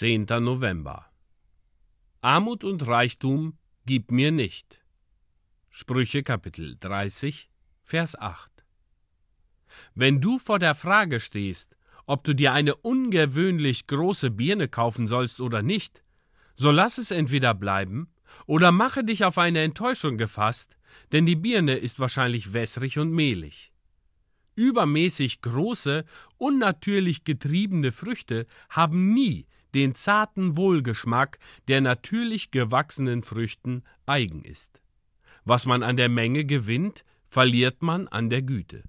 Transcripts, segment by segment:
10. November Armut und Reichtum gib mir nicht. Sprüche Kapitel 30, Vers 8 Wenn du vor der Frage stehst, ob du dir eine ungewöhnlich große Birne kaufen sollst oder nicht, so lass es entweder bleiben oder mache dich auf eine Enttäuschung gefasst, denn die Birne ist wahrscheinlich wässrig und mehlig. Übermäßig große, unnatürlich getriebene Früchte haben nie den zarten Wohlgeschmack, der natürlich gewachsenen Früchten eigen ist. Was man an der Menge gewinnt, verliert man an der Güte.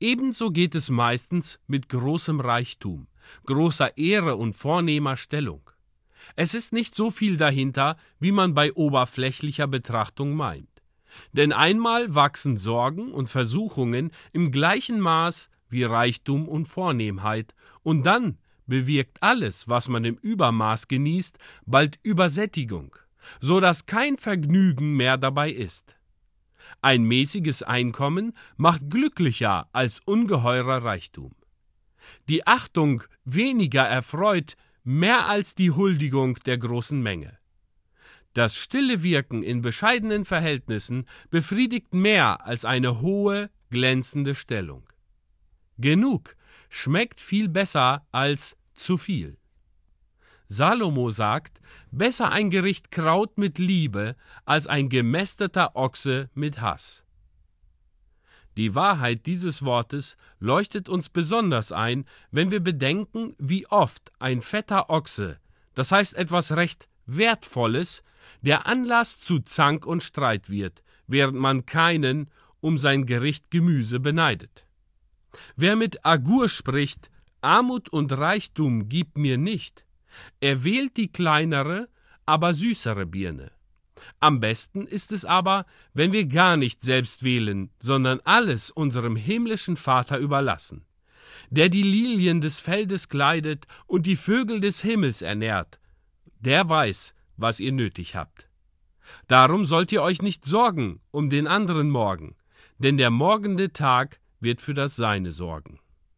Ebenso geht es meistens mit großem Reichtum, großer Ehre und vornehmer Stellung. Es ist nicht so viel dahinter, wie man bei oberflächlicher Betrachtung meint. Denn einmal wachsen Sorgen und Versuchungen im gleichen Maß wie Reichtum und Vornehmheit, und dann bewirkt alles, was man im Übermaß genießt, bald Übersättigung, so dass kein Vergnügen mehr dabei ist. Ein mäßiges Einkommen macht glücklicher als ungeheurer Reichtum. Die Achtung weniger erfreut mehr als die Huldigung der großen Menge. Das stille Wirken in bescheidenen Verhältnissen befriedigt mehr als eine hohe, glänzende Stellung. Genug schmeckt viel besser als zu viel. Salomo sagt, besser ein Gericht Kraut mit Liebe als ein gemästeter Ochse mit Hass. Die Wahrheit dieses Wortes leuchtet uns besonders ein, wenn wir bedenken, wie oft ein fetter Ochse, das heißt etwas recht Wertvolles, der Anlass zu Zank und Streit wird, während man keinen um sein Gericht Gemüse beneidet. Wer mit Agur spricht, Armut und Reichtum gib mir nicht. Er wählt die kleinere, aber süßere Birne. Am besten ist es aber, wenn wir gar nicht selbst wählen, sondern alles unserem himmlischen Vater überlassen, der die Lilien des Feldes kleidet und die Vögel des Himmels ernährt, der weiß, was ihr nötig habt. Darum sollt ihr euch nicht sorgen um den anderen Morgen, denn der morgende Tag wird für das Seine sorgen.